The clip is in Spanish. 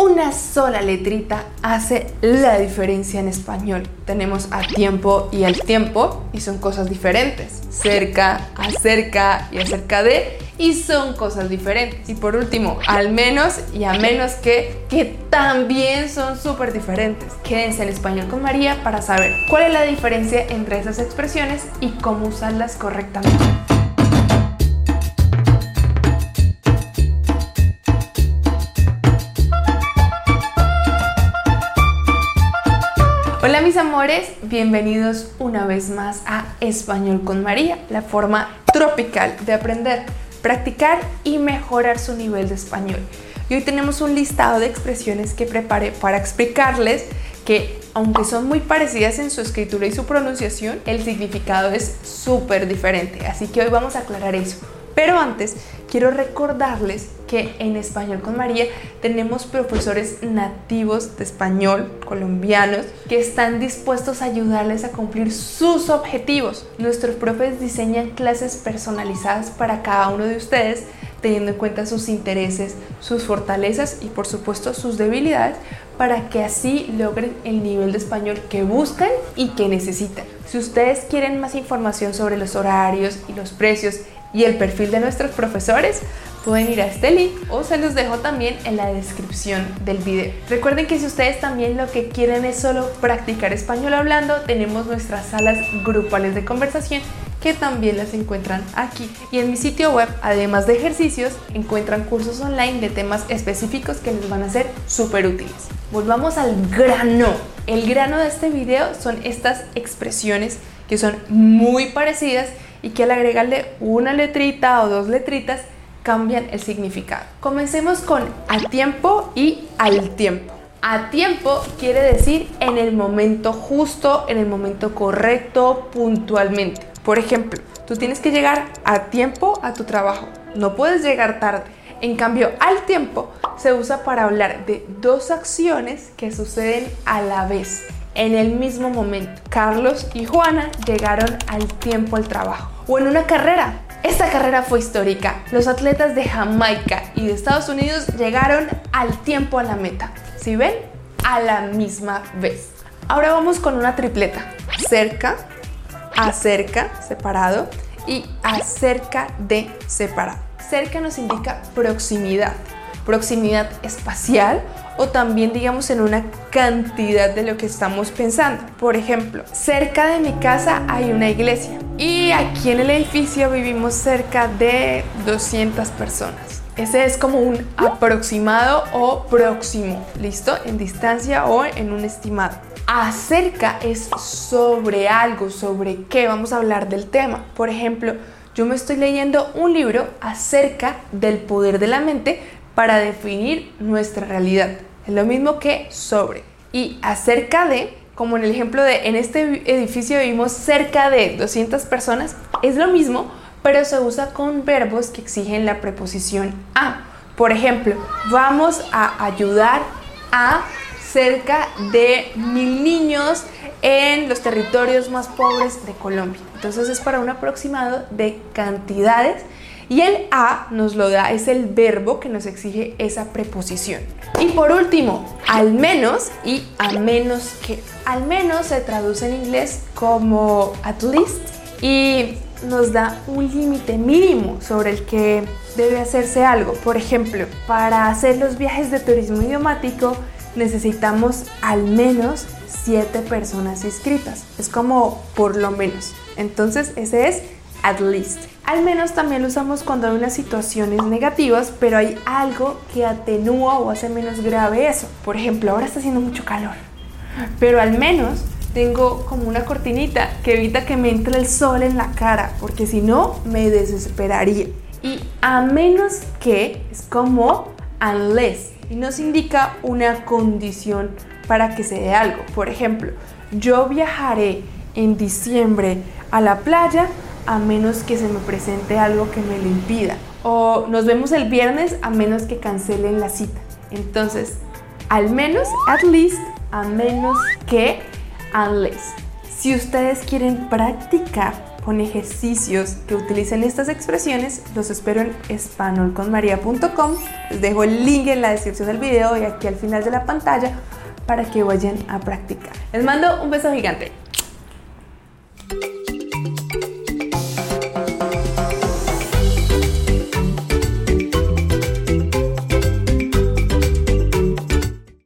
Una sola letrita hace la diferencia en español. Tenemos a tiempo y al tiempo y son cosas diferentes. Cerca, acerca y acerca de y son cosas diferentes. Y por último, al menos y a menos que, que también son súper diferentes. Quédense en español con María para saber cuál es la diferencia entre esas expresiones y cómo usarlas correctamente. Hola mis amores, bienvenidos una vez más a Español con María, la forma tropical de aprender, practicar y mejorar su nivel de español. Y hoy tenemos un listado de expresiones que preparé para explicarles que aunque son muy parecidas en su escritura y su pronunciación, el significado es súper diferente. Así que hoy vamos a aclarar eso. Pero antes, quiero recordarles que en Español con María tenemos profesores nativos de español, colombianos, que están dispuestos a ayudarles a cumplir sus objetivos. Nuestros profes diseñan clases personalizadas para cada uno de ustedes, teniendo en cuenta sus intereses, sus fortalezas y por supuesto sus debilidades, para que así logren el nivel de español que buscan y que necesitan. Si ustedes quieren más información sobre los horarios y los precios, y el perfil de nuestros profesores, pueden ir a este link o se los dejo también en la descripción del video. Recuerden que si ustedes también lo que quieren es solo practicar español hablando, tenemos nuestras salas grupales de conversación que también las encuentran aquí. Y en mi sitio web, además de ejercicios, encuentran cursos online de temas específicos que les van a ser súper útiles. Volvamos al grano. El grano de este video son estas expresiones que son muy parecidas y que al agregarle una letrita o dos letritas cambian el significado. Comencemos con a tiempo y al tiempo. A tiempo quiere decir en el momento justo, en el momento correcto, puntualmente. Por ejemplo, tú tienes que llegar a tiempo a tu trabajo, no puedes llegar tarde. En cambio, al tiempo se usa para hablar de dos acciones que suceden a la vez en el mismo momento. Carlos y Juana llegaron al tiempo al trabajo. O en una carrera. Esta carrera fue histórica. Los atletas de Jamaica y de Estados Unidos llegaron al tiempo a la meta. ¿Sí ven? A la misma vez. Ahora vamos con una tripleta. Cerca, acerca, separado y acerca de separado. Cerca nos indica proximidad, proximidad espacial o también digamos en una cantidad de lo que estamos pensando. Por ejemplo, cerca de mi casa hay una iglesia y aquí en el edificio vivimos cerca de 200 personas. Ese es como un aproximado o próximo, ¿listo? En distancia o en un estimado. Acerca es sobre algo, sobre qué vamos a hablar del tema. Por ejemplo, yo me estoy leyendo un libro acerca del poder de la mente para definir nuestra realidad. Es lo mismo que sobre. Y acerca de, como en el ejemplo de en este edificio vivimos cerca de 200 personas, es lo mismo, pero se usa con verbos que exigen la preposición a. Por ejemplo, vamos a ayudar a cerca de mil niños en los territorios más pobres de Colombia. Entonces es para un aproximado de cantidades y el a nos lo da, es el verbo que nos exige esa preposición. Y por último, al menos y a menos que. Al menos se traduce en inglés como at least y nos da un límite mínimo sobre el que debe hacerse algo. Por ejemplo, para hacer los viajes de turismo idiomático necesitamos al menos 7 personas inscritas. Es como por lo menos. Entonces ese es at least. Al menos también lo usamos cuando hay unas situaciones negativas, pero hay algo que atenúa o hace menos grave eso. Por ejemplo, ahora está haciendo mucho calor, pero al menos tengo como una cortinita que evita que me entre el sol en la cara, porque si no me desesperaría. Y a menos que es como unless y nos indica una condición para que se dé algo. Por ejemplo, yo viajaré en diciembre a la playa a menos que se me presente algo que me lo impida. O nos vemos el viernes a menos que cancelen la cita. Entonces, al menos, at least, a menos que, unless. Si ustedes quieren practicar, con ejercicios que utilicen estas expresiones, los espero en espanolconmaria.com. Les dejo el link en la descripción del video y aquí al final de la pantalla para que vayan a practicar. Les mando un beso gigante.